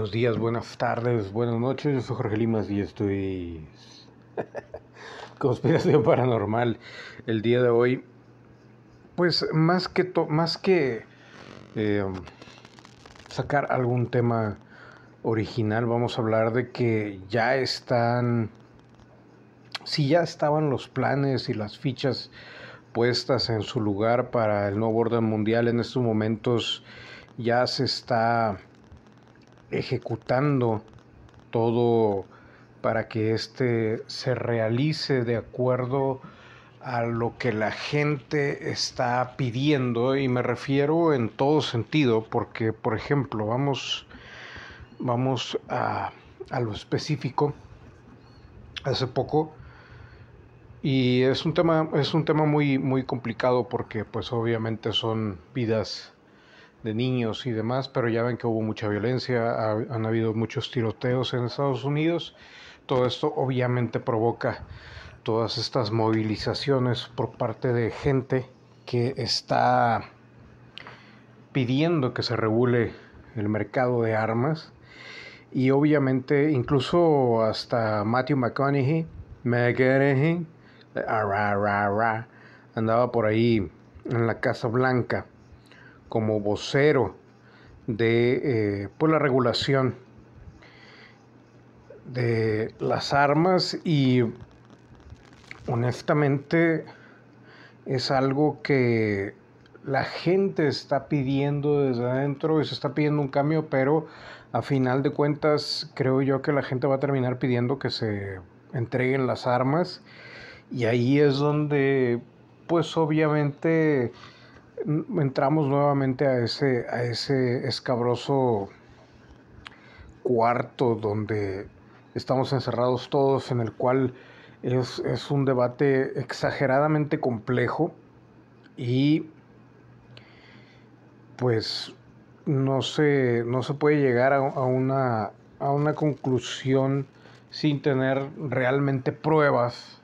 Buenos días, buenas tardes, buenas noches. Yo soy Jorge Limas y estoy conspiración paranormal el día de hoy. Pues más que más que eh, sacar algún tema original, vamos a hablar de que ya están, si ya estaban los planes y las fichas puestas en su lugar para el nuevo orden mundial en estos momentos ya se está ejecutando todo para que éste se realice de acuerdo a lo que la gente está pidiendo. Y me refiero en todo sentido porque por ejemplo vamos vamos a, a lo específico. Hace poco y es un tema es un tema muy muy complicado porque pues obviamente son vidas de niños y demás, pero ya ven que hubo mucha violencia, han habido muchos tiroteos en Estados Unidos. Todo esto obviamente provoca todas estas movilizaciones por parte de gente que está pidiendo que se regule el mercado de armas y obviamente incluso hasta Matthew McConaughey, McConaughey andaba por ahí en la Casa Blanca como vocero de eh, pues, la regulación de las armas y honestamente es algo que la gente está pidiendo desde adentro y se está pidiendo un cambio, pero a final de cuentas creo yo que la gente va a terminar pidiendo que se entreguen las armas. Y ahí es donde pues obviamente entramos nuevamente a ese, a ese escabroso cuarto donde estamos encerrados todos, en el cual es, un debate exageradamente complejo y pues no se, no se puede llegar a, una, a una conclusión sin tener realmente pruebas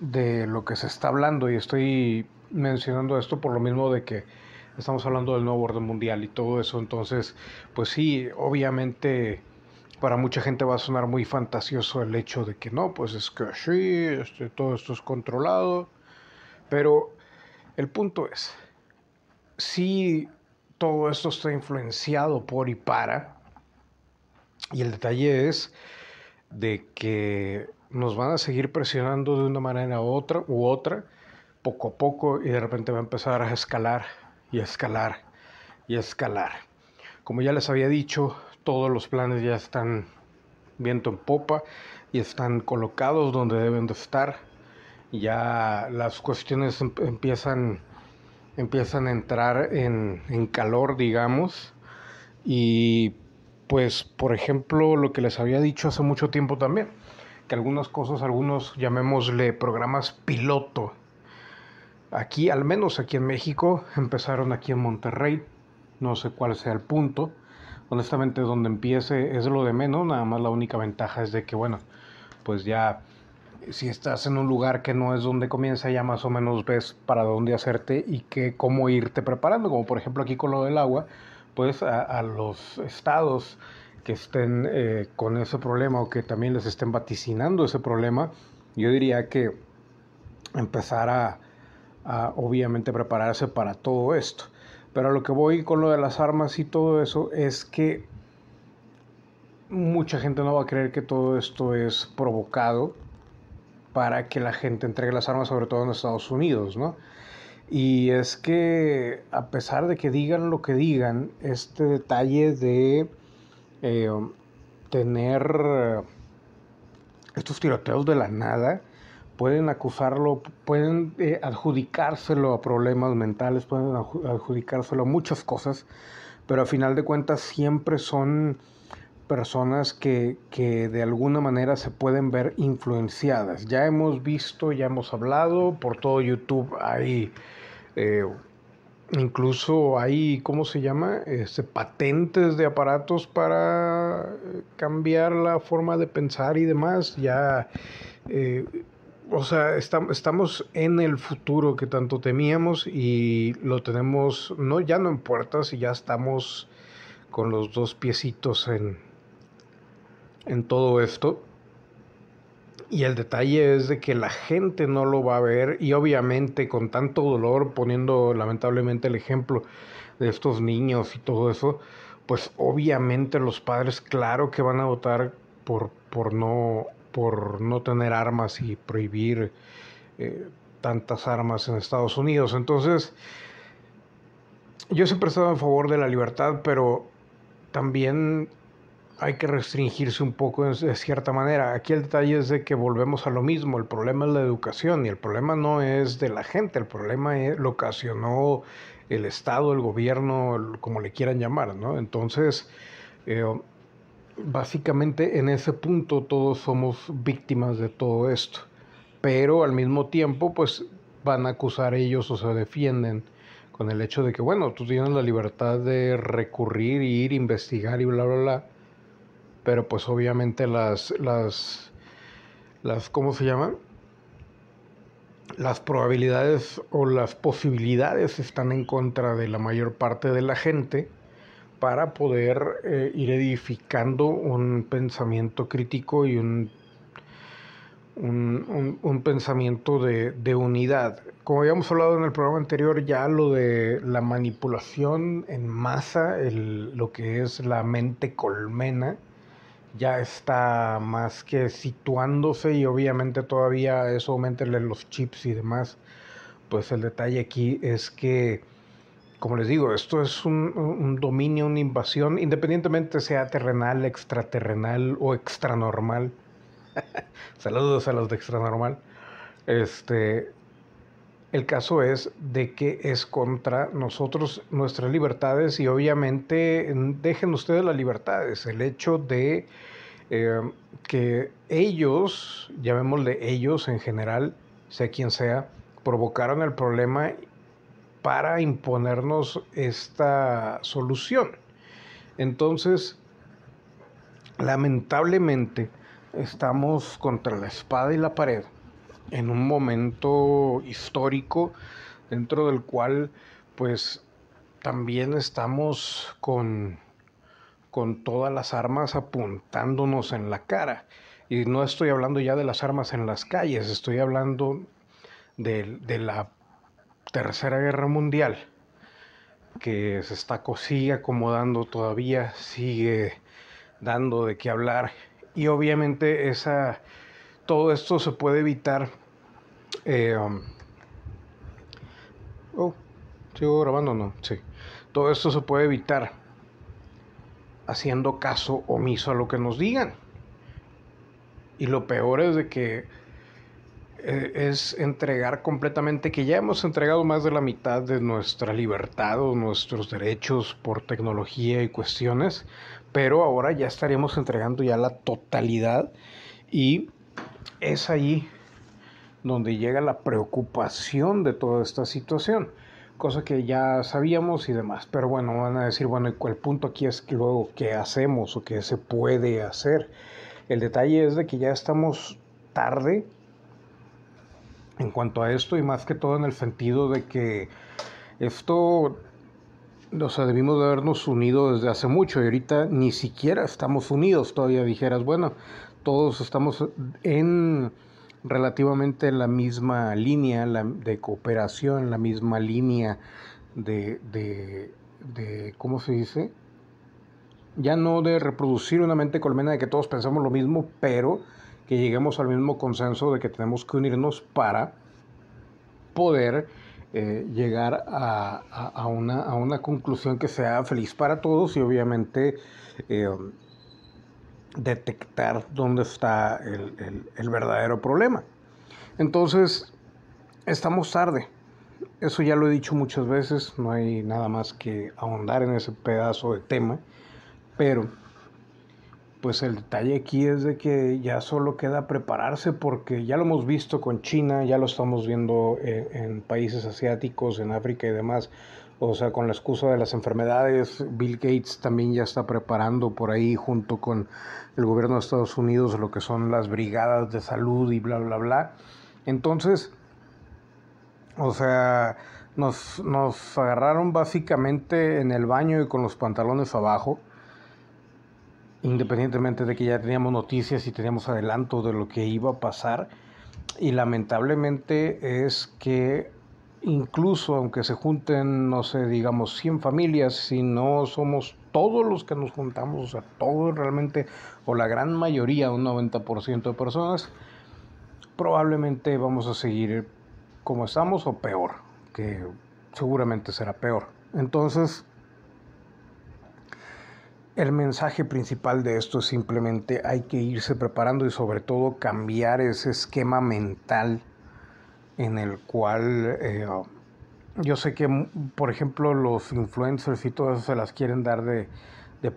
de lo que se está hablando. Y estoy mencionando esto por lo mismo de que estamos hablando del nuevo orden mundial y todo eso. Entonces, pues sí, obviamente para mucha gente va a sonar muy fantasioso el hecho de que no, pues es que sí, este, todo esto es controlado. Pero el punto es, si todo esto está influenciado por y para, y el detalle es de que nos van a seguir presionando de una manera u otra, u otra poco a poco y de repente va a empezar a escalar y escalar y escalar. Como ya les había dicho, todos los planes ya están viento en popa y están colocados donde deben de estar. Ya las cuestiones em, empiezan, empiezan a entrar en, en calor, digamos. Y pues, por ejemplo, lo que les había dicho hace mucho tiempo también, que algunas cosas, algunos llamémosle programas piloto, Aquí, al menos aquí en México, empezaron aquí en Monterrey. No sé cuál sea el punto. Honestamente, donde empiece es lo de menos. Nada más la única ventaja es de que, bueno, pues ya si estás en un lugar que no es donde comienza, ya más o menos ves para dónde hacerte y que, cómo irte preparando. Como por ejemplo aquí con lo del agua, pues a, los estados que estén eh, con ese problema o que también les estén vaticinando ese problema, yo diría que empezar a obviamente prepararse para todo esto. Pero lo que voy con lo de las armas y todo eso es que mucha gente no va a creer que todo esto es provocado para que la gente entregue las armas, sobre todo en Estados Unidos, ¿no? Y es que a pesar de que digan lo que digan, este detalle de eh, tener estos tiroteos de la nada, pueden acusarlo, pueden eh, adjudicárselo a problemas mentales, pueden adjudicárselo a muchas cosas, pero a final de cuentas siempre son personas que, que, de alguna manera se pueden ver influenciadas. Ya hemos visto, ya hemos hablado, por todo YouTube hay, eh, incluso hay, ¿cómo se llama? Este, patentes de aparatos para cambiar la forma de pensar y demás. Ya eh, o sea, estamos en el futuro que tanto temíamos y lo tenemos, no ya no en puertas y ya estamos con los dos piecitos en, en todo esto. Y el detalle es de que la gente no lo va a ver y obviamente con tanto dolor, poniendo lamentablemente el ejemplo de estos niños y todo eso, pues obviamente los padres claro que van a votar por, por, no, por no tener armas y prohibir eh, tantas armas en Estados Unidos. Entonces, yo siempre he estado en favor de la libertad, pero también hay que restringirse un poco de cierta manera. Aquí el detalle es de que volvemos a lo mismo, el problema es la educación y el problema no es de la gente, el problema es, lo ocasionó el Estado, el gobierno, como le quieran llamar, ¿no? Entonces, eh, básicamente en ese punto todos somos víctimas de todo esto, pero al mismo tiempo pues van a acusar ellos o se defienden con el hecho de que, bueno, tú tienes la libertad de recurrir, ir, investigar y bla, bla, bla pero pues obviamente las, las, las, ¿cómo se llama? Las probabilidades o las posibilidades están en contra de la mayor parte de la gente para poder eh, ir edificando un pensamiento crítico y un, un, un, pensamiento de, de, unidad. Como habíamos hablado en el programa anterior, ya lo de la manipulación en masa, el, lo que es la mente colmena, ya está más que situándose y obviamente todavía eso aumentarle los chips y demás. Pues el detalle aquí es que, como les digo, esto es un, dominio, una invasión, independientemente sea terrenal, extraterrenal o extranormal. Saludos a los de extranormal. Este, el caso es de que es contra nosotros, nuestras libertades y obviamente dejen ustedes las libertades. El hecho de eh, que ellos, llamémosle ellos en general, sea quien sea, provocaron el problema para imponernos esta solución. Entonces, lamentablemente, estamos contra la espada y la pared en un momento histórico dentro del cual pues también estamos con, con todas las armas apuntándonos en la cara. Y no estoy hablando ya de las armas en las calles, estoy hablando de, de la Tercera Guerra Mundial, que se está sigue acomodando todavía, sigue dando de qué hablar. Y obviamente esa todo esto se puede evitar. Eh, um, oh, ¿sigo grabando no? Sí. Todo esto se puede evitar haciendo caso omiso a lo que nos digan. Y lo peor es de que es entregar completamente, que ya hemos entregado más de la mitad de nuestra libertad o nuestros derechos por tecnología y cuestiones, pero ahora ya estaríamos entregando ya la totalidad y es ahí donde llega la preocupación de toda esta situación, cosa que ya sabíamos y demás. Pero bueno, van a decir, bueno, el punto aquí es luego qué hacemos o qué se puede hacer. El detalle es de que ya estamos tarde en cuanto a esto y más que todo en el sentido de que esto, o sea, debimos de habernos unido desde hace mucho y ahorita ni siquiera estamos unidos. Todavía dijeras, bueno, todos estamos en relativamente la misma línea de cooperación, la misma línea de, de, ¿cómo se dice? Ya no de reproducir una mente colmena de que todos pensamos lo mismo, pero que lleguemos al mismo consenso de que tenemos que unirnos para poder eh, llegar a, una, a, una, conclusión que sea feliz para todos y obviamente eh, detectar dónde está el, verdadero problema. Entonces, estamos tarde. Eso ya lo he dicho muchas veces, no hay nada más que ahondar en ese pedazo de tema, pero pues el detalle aquí es de que ya solo queda prepararse porque ya lo hemos visto con China, ya lo estamos viendo en, en países asiáticos, en África y demás. O sea, con la excusa de las enfermedades, Bill Gates también ya está preparando por ahí junto con el gobierno de Estados Unidos lo que son las brigadas de salud y bla, bla, bla. Entonces, o sea, nos, nos agarraron básicamente en el baño y con los pantalones abajo. Independientemente de que ya teníamos noticias y teníamos adelanto de lo que iba a pasar. Y lamentablemente es que incluso aunque se junten, no sé, digamos 100 familias, si no somos todos los que nos juntamos, o sea, todos realmente, o la gran mayoría, un 90% de personas, probablemente vamos a seguir como estamos o peor, que seguramente será peor. Entonces, el mensaje principal de esto es simplemente hay que irse preparando y sobre todo cambiar ese esquema mental en el cual eh, yo sé que, por ejemplo, los influencers y todo eso se las quieren dar de,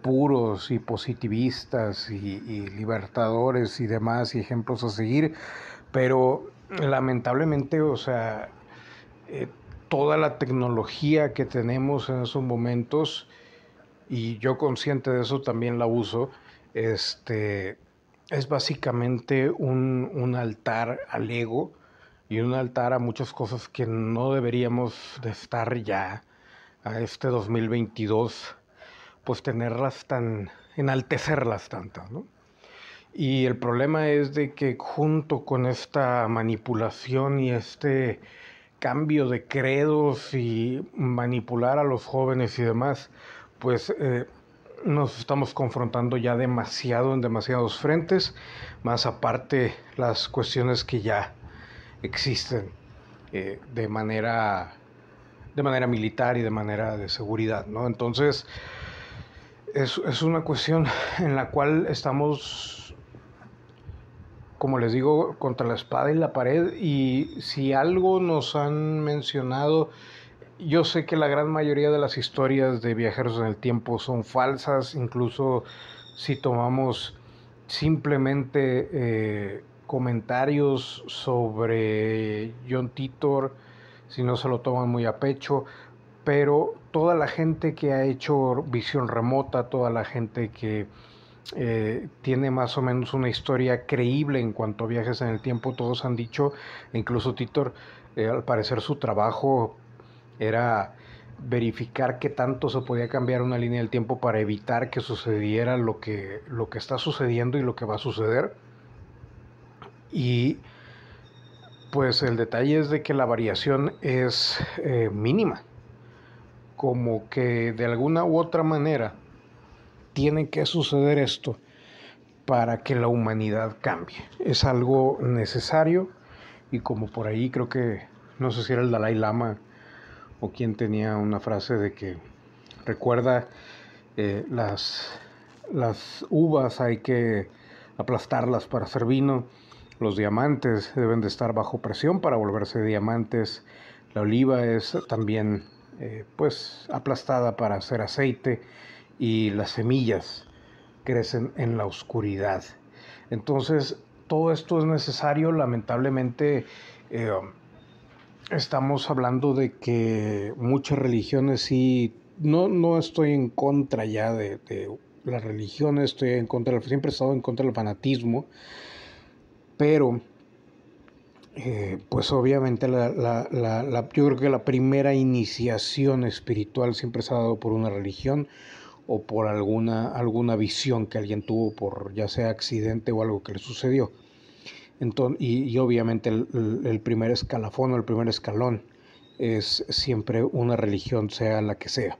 puros y positivistas y, libertadores y demás y ejemplos a seguir, pero lamentablemente, o sea, eh, toda la tecnología que tenemos en esos momentos, y yo consciente de eso también la uso, este, es básicamente un, un altar al ego y un altar a muchas cosas que no deberíamos de estar ya a este 2022, pues tenerlas tan, enaltecerlas tantas, ¿no? Y el problema es de que junto con esta manipulación y este cambio de credos y manipular a los jóvenes y demás, pues eh, nos estamos confrontando ya demasiado en demasiados frentes, más aparte las cuestiones que ya existen eh, de manera de manera militar y de manera de seguridad, ¿no? Entonces, es, es una cuestión en la cual estamos, como les digo, contra la espada y la pared, y si algo nos han mencionado, yo sé que la gran mayoría de las historias de viajeros en el tiempo son falsas, incluso si tomamos simplemente eh, comentarios sobre John Titor, si no se lo toman muy a pecho, pero toda la gente que ha hecho visión remota, toda la gente que eh, tiene más o menos una historia creíble en cuanto a viajes en el tiempo, todos han dicho, incluso Titor, eh, al parecer su trabajo era verificar qué tanto se podía cambiar una línea del tiempo para evitar que sucediera lo que, lo que está sucediendo y lo que va a suceder y pues el detalle es de que la variación es eh, mínima. Como que de alguna u otra manera tiene que suceder esto para que la humanidad cambie. Es algo necesario y como por ahí creo que, no sé si era el Dalai Lama o quien tenía una frase de que recuerda eh, las, las uvas hay que aplastarlas para hacer vino los diamantes deben de estar bajo presión para volverse diamantes. La oliva es también eh, pues aplastada para hacer aceite y las semillas crecen en la oscuridad. Entonces todo esto es necesario. Lamentablemente eh, estamos hablando de que muchas religiones sí, no, no estoy en contra ya de, de las religiones, estoy en contra, siempre he estado en contra del fanatismo pero eh, pues obviamente la, yo creo que la primera iniciación espiritual siempre se ha dado por una religión o por alguna, alguna visión que alguien tuvo por ya sea accidente o algo que le sucedió. Y, obviamente el, primer escalafón o el primer escalón es siempre una religión, sea la que sea.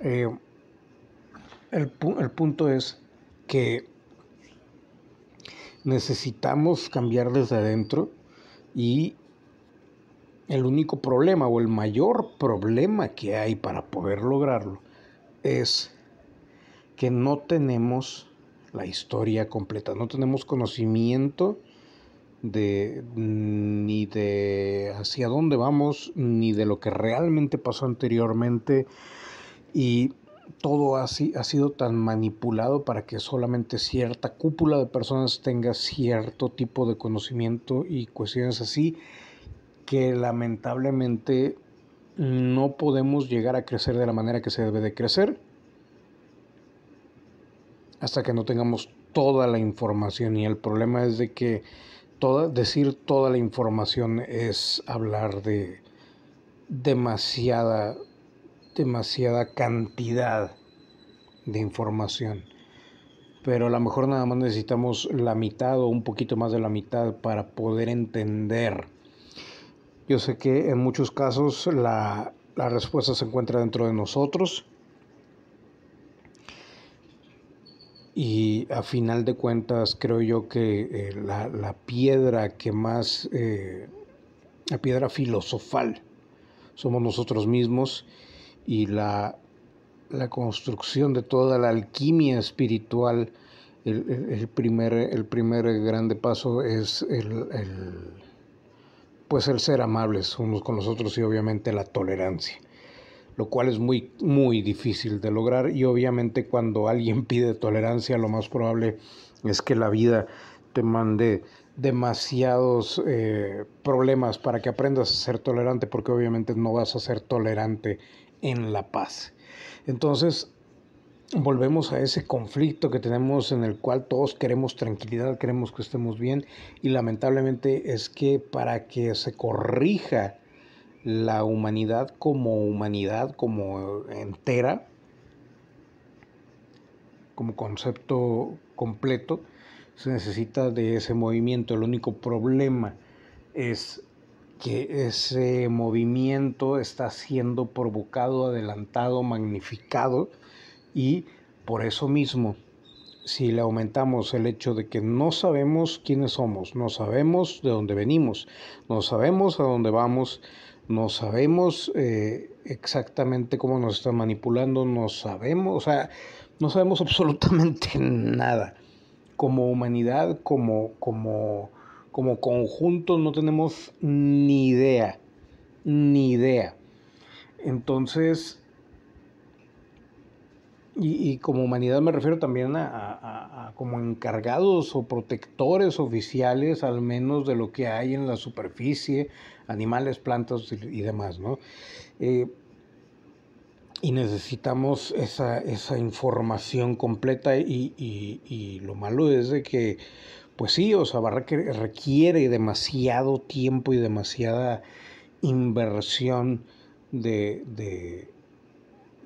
Eh, el, el punto es que necesitamos cambiar desde adentro y el único problema o el mayor problema que hay para poder lograrlo es que no tenemos la historia completa, no tenemos conocimiento de ni de hacia dónde vamos, ni de lo que realmente pasó anteriormente y todo así ha sido tan manipulado para que solamente cierta cúpula de personas tenga cierto tipo de conocimiento y cuestiones así que lamentablemente no podemos llegar a crecer de la manera que se debe de crecer hasta que no tengamos toda la información. Y el problema es de que decir toda la información es hablar de demasiada demasiada cantidad de información. pero a lo mejor nada más necesitamos la mitad o un poquito más de la mitad para poder entender. Yo sé que en muchos casos la, la respuesta se encuentra dentro de nosotros y a final de cuentas creo yo que eh, la, piedra que más, eh, la piedra filosofal somos nosotros mismos y la, la construcción de toda la alquimia espiritual, el, primer, el primer grande paso es el, pues el ser amables unos con los otros y obviamente la tolerancia, lo cual es muy, muy difícil de lograr y obviamente cuando alguien pide tolerancia lo más probable es que la vida te mande demasiados eh, problemas para que aprendas a ser tolerante porque obviamente no vas a ser tolerante en la paz. Entonces, volvemos a ese conflicto que tenemos en el cual todos queremos tranquilidad, queremos que estemos bien y lamentablemente es que para que se corrija la humanidad como humanidad, como entera, como concepto completo, se necesita de ese movimiento. El único problema es que ese movimiento está siendo provocado, adelantado, magnificado y por eso mismo, si le aumentamos el hecho de que no sabemos quiénes somos, no sabemos de dónde venimos, no sabemos a dónde vamos, no sabemos eh, exactamente cómo nos están manipulando, no sabemos, o sea, no sabemos absolutamente nada. Como humanidad, como, como, como conjunto, no tenemos ni idea, ni idea. Entonces, y, como humanidad me refiero también a, como encargados o protectores oficiales, al menos de lo que hay en la superficie, animales, plantas y, demás, ¿no? Eh, y necesitamos esa, esa información completa y, y, lo malo es de que, pues sí, o sea, requiere demasiado tiempo y demasiada inversión de de,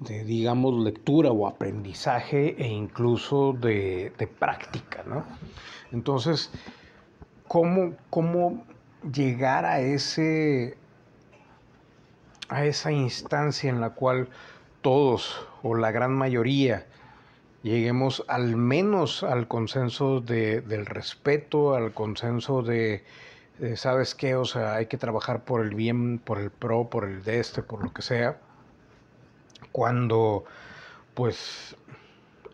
digamos, lectura o aprendizaje e incluso de, práctica, ¿no? Entonces, ¿cómo, ¿cómo llegar a ese a esa instancia en la cual todos o la gran mayoría lleguemos al menos al consenso de, del respeto, al consenso de, de, ¿sabes qué? O sea, hay que trabajar por el bien, por el pro, por el de este, por lo que sea cuando pues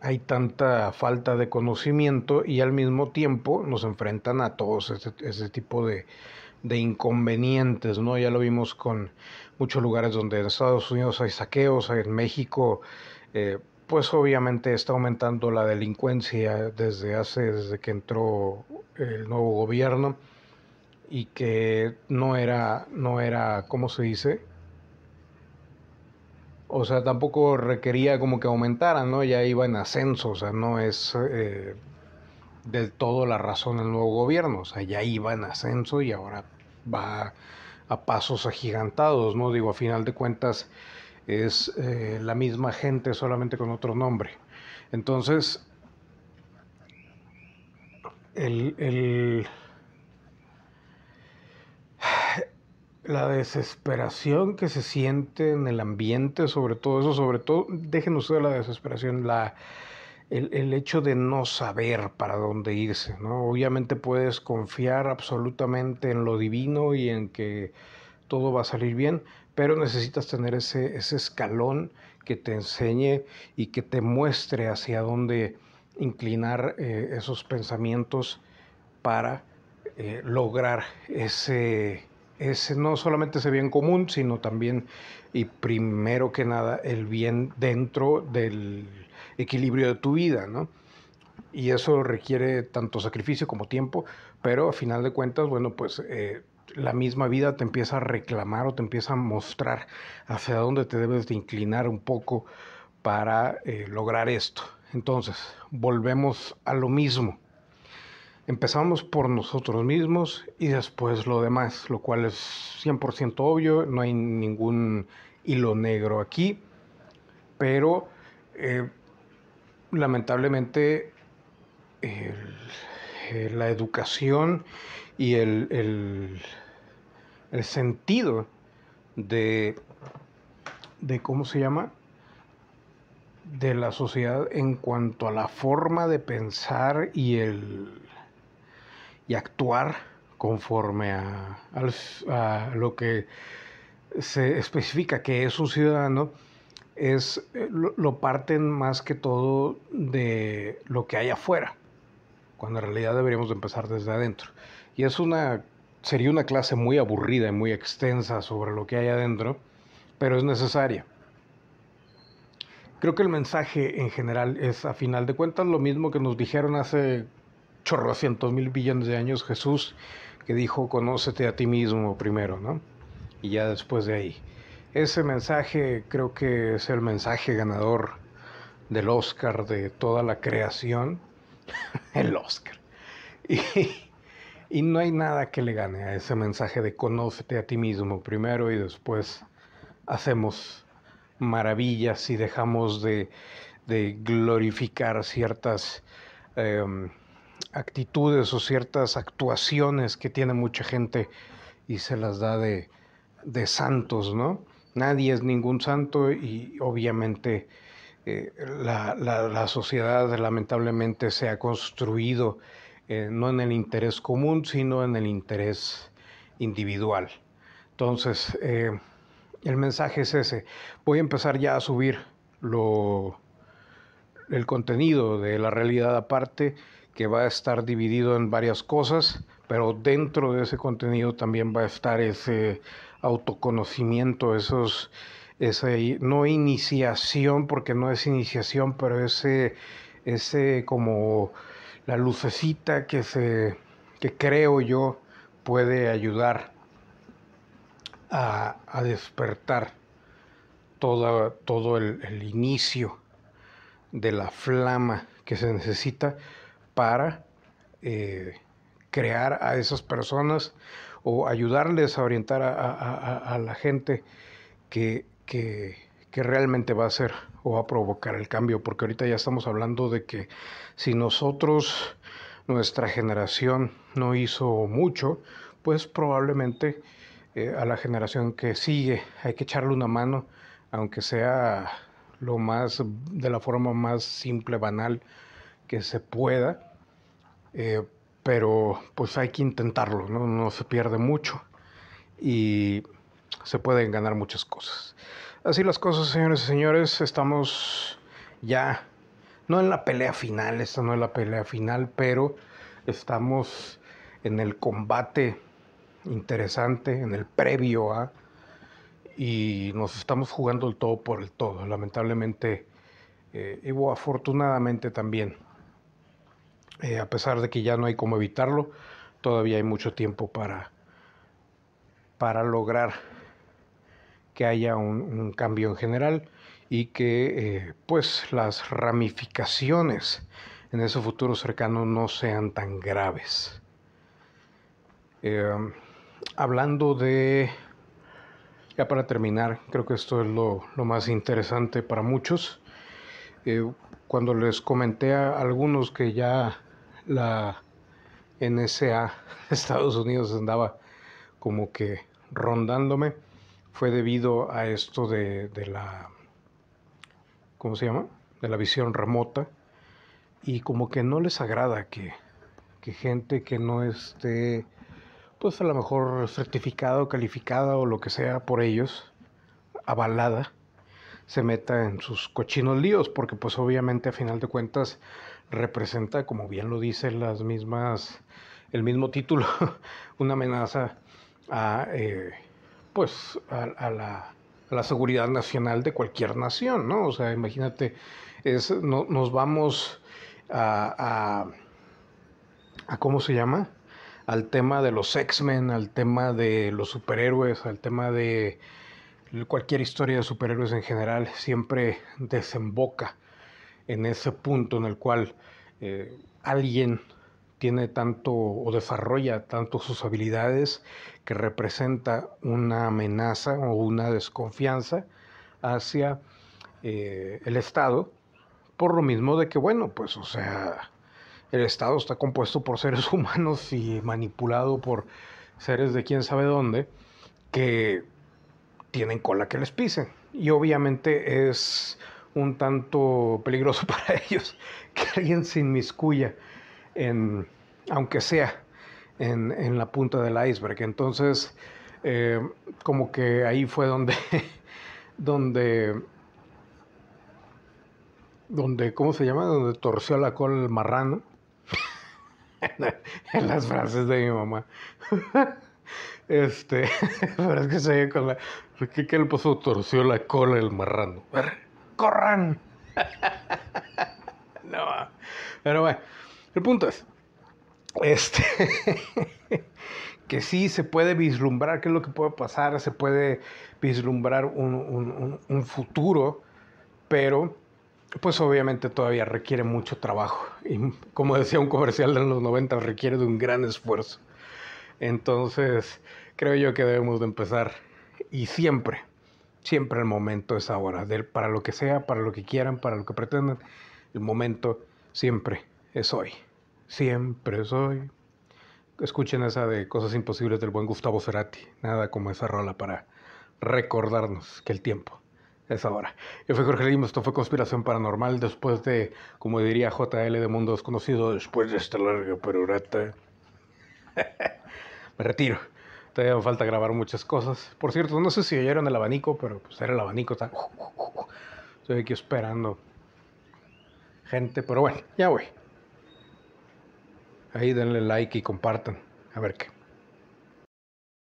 hay tanta falta de conocimiento y al mismo tiempo nos enfrentan a todos ese, tipo de, inconvenientes, ¿no? Ya lo vimos con muchos lugares donde en Estados Unidos hay saqueos, en México, eh, pues obviamente está aumentando la delincuencia desde hace, desde que entró el nuevo gobierno y que no era, no era, ¿cómo se dice? O sea, tampoco requería como que aumentara, ¿no? Ya iba en ascenso, o sea, no es eh, del todo la razón el nuevo gobierno, o sea, ya iba en ascenso y ahora va a pasos agigantados, ¿no? Digo, a final de cuentas es eh, la misma gente solamente con otro nombre. Entonces, el, el la desesperación que se siente en el ambiente, sobre todo eso, sobre todo, déjenos ustedes la desesperación, la, el, hecho de no saber para dónde irse, ¿no? Obviamente puedes confiar absolutamente en lo divino y en que todo va a salir bien, pero necesitas tener ese, ese escalón que te enseñe y que te muestre hacia dónde inclinar eh, esos pensamientos para eh, lograr ese es no solamente ese bien común, sino también y primero que nada el bien dentro del equilibrio de tu vida, ¿no? Y eso requiere tanto sacrificio como tiempo, pero a final de cuentas, bueno, pues eh, la misma vida te empieza a reclamar o te empieza a mostrar hacia dónde te debes de inclinar un poco para eh, lograr esto. Entonces, volvemos a lo mismo Empezamos por nosotros mismos y después lo demás, lo cual es 100% obvio, no hay ningún hilo negro aquí, pero eh, lamentablemente la educación y el, el, sentido de, de, ¿cómo se llama? De la sociedad en cuanto a la forma de pensar y el y actuar conforme a, a lo que se especifica que es un ciudadano es eh, lo, parten más que todo de lo que hay afuera, cuando en realidad deberíamos de empezar desde adentro. Y es sería una clase muy aburrida y muy extensa sobre lo que hay adentro, pero es necesaria. Creo que el mensaje en general es, a final de cuentas, lo mismo que nos dijeron hace chorrocientos mil billones de años Jesús, que dijo, conócete a ti mismo primero, ¿no? Y ya después de ahí. Ese mensaje creo que es el mensaje ganador del Oscar de toda la creación. el Oscar. Y, y, no hay nada que le gane a ese mensaje de conócete a ti mismo primero y después hacemos maravillas y dejamos de, de glorificar ciertas em, actitudes o ciertas actuaciones que tiene mucha gente y se las da de, de santos, ¿no? Nadie es ningún santo y obviamente eh, la, sociedad lamentablemente se ha construido eh, no en el interés común, sino en el interés individual. Entonces, eh, el mensaje es ese. Voy a empezar ya a subir lo, el contenido de la realidad aparte, que va a estar dividido en varias cosas, pero dentro de ese contenido también va a estar ese autoconocimiento, esos, esa, no iniciación, porque no es iniciación, pero ese, ese como la lucecita que se, que creo yo puede ayudar a, despertar todo, todo el, inicio de la flama que se necesita para eh, crear a esas personas o ayudarles a orientar a, la gente que, que, realmente va a hacer o a provocar el cambio, porque ahorita ya estamos hablando de que si nosotros, nuestra generación, no hizo mucho, pues probablemente eh, a la generación que sigue hay que echarle una mano, aunque sea lo más, de la forma más simple, banal que se pueda, eh, pero pues hay que intentarlo, ¿no? no se pierde mucho y se pueden ganar muchas cosas. Así las cosas, señores y señores, estamos ya, no en la pelea final, esta no es la pelea final, pero estamos en el combate interesante, en el previo a, y nos estamos jugando el todo por el todo, lamentablemente, eh, y afortunadamente también eh, a pesar de que ya no hay cómo evitarlo, todavía hay mucho tiempo para, para lograr que haya un, cambio en general y que eh, pues las ramificaciones en ese futuro cercano no sean tan graves. Em, hablando de, ya para terminar, creo que esto es lo, lo más interesante para muchos. Eh, cuando les comenté a algunos que ya la NSA Estados Unidos andaba como que rondándome fue debido a esto de, la, ¿cómo se llama? De la visión remota y como que no les agrada que, que gente que no esté, pues a lo mejor certificado, calificada o lo que sea por ellos, avalada, se meta en sus cochinos líos, porque pues obviamente a final de cuentas representa, como bien lo dice las mismas, el mismo título, una amenaza a, eh, pues, a, la, la, seguridad nacional de cualquier nación, ¿no? O sea, imagínate, es, no, nos vamos a, a, ¿cómo se llama? Al tema de los X-Men, al tema de los superhéroes, al tema de cualquier historia de superhéroes en general, siempre desemboca en ese punto en el cual eh, alguien tiene tanto o desarrolla tanto sus habilidades que representa una amenaza o una desconfianza hacia eh, el Estado, por lo mismo de que, bueno, pues, o sea, el Estado está compuesto por seres humanos y manipulado por seres de quién sabe dónde que tienen cola que les pisen. Y obviamente es un tanto peligroso para ellos que alguien se inmiscuya en, aunque sea en, en la punta del iceberg. Entonces, eh, como que ahí fue donde, donde, donde, ¿cómo se llama? Donde torció la cola el marrano. en las frases de mi mamá. este, pero es que se con la. ¿Qué, ¿Qué le pasó? Torció la cola el marrano. ¡Corran! no, pero bueno, el punto es. Este. que sí se puede vislumbrar qué es lo que puede pasar, se puede vislumbrar un, un, futuro, pero pues obviamente todavía requiere mucho trabajo. Y como decía un comercial de los 90, requiere de un gran esfuerzo. Entonces, creo yo que debemos de empezar. Y siempre, siempre el momento es ahora. para lo que sea, para lo que quieran, para lo que pretendan, el momento siempre es hoy. Siempre es hoy. Escuchen esa de Cosas Imposibles del buen Gustavo Cerati. Nada como esa rola para recordarnos que el tiempo es ahora. Yo fui Jorge Lima, esto fue Conspiración Paranormal, después de, como diría JL de Mundo Desconocido, después de esta larga perorata. me retiro. Todavía me falta grabar muchas cosas. Por cierto, no sé si oyeron el abanico, pero pues era el abanico. Está... Estoy aquí esperando gente, pero bueno, ya voy. Ahí denle like y compartan. A ver qué.